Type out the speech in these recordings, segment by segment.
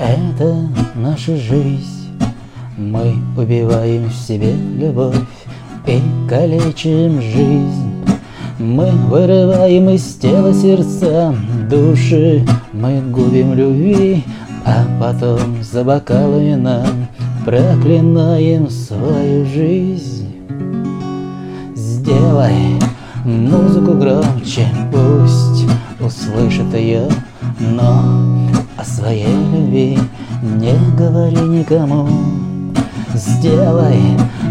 Это наша жизнь. Мы убиваем в себе любовь И калечим жизнь. Мы вырываем из тела сердца Души. Мы губим любви А потом за бокалами нам Проклинаем свою жизнь. Сделай музыку громче, пусть услышит ее, но о своей любви не говори никому. Сделай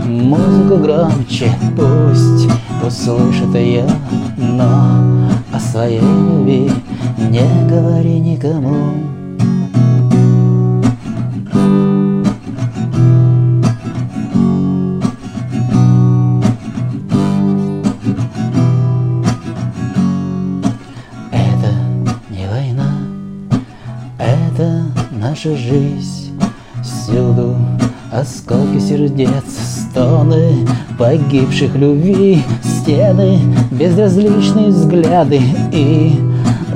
музыку громче, пусть услышит ее, но о своей любви не говори никому. Наша жизнь, всюду осколки сердец, стоны погибших любви, стены, безразличные взгляды и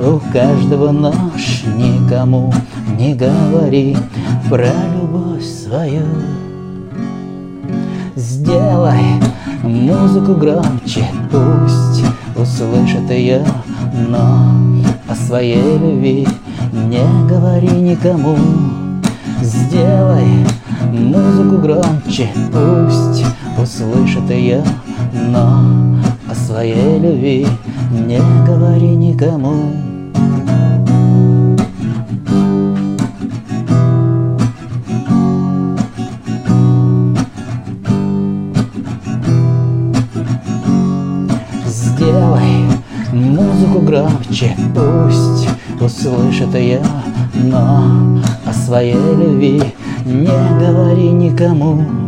у каждого нож никому не говори про любовь свою. Сделай музыку громче, пусть услышит ее, но о своей любви не говори никому Сделай музыку громче, пусть услышит ее Но о своей любви не говори никому. Сделай музыку громче, пусть услышит ее, но о своей любви не говори никому.